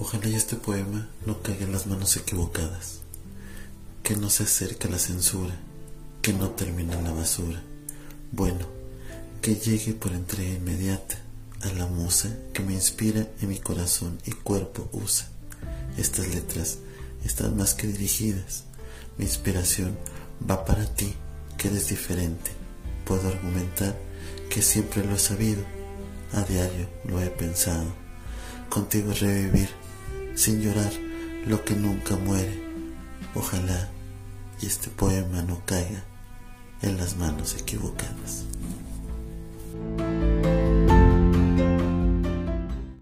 Ojalá y este poema no caiga en las manos equivocadas, que no se acerque a la censura, que no termine en la basura. Bueno, que llegue por entrega inmediata a la musa que me inspira en mi corazón y cuerpo usa. Estas letras están más que dirigidas. Mi inspiración va para ti, que eres diferente. Puedo argumentar que siempre lo he sabido, a diario lo he pensado. Contigo revivir, sin llorar, lo que nunca muere. Ojalá y este poema no caiga en las manos equivocadas.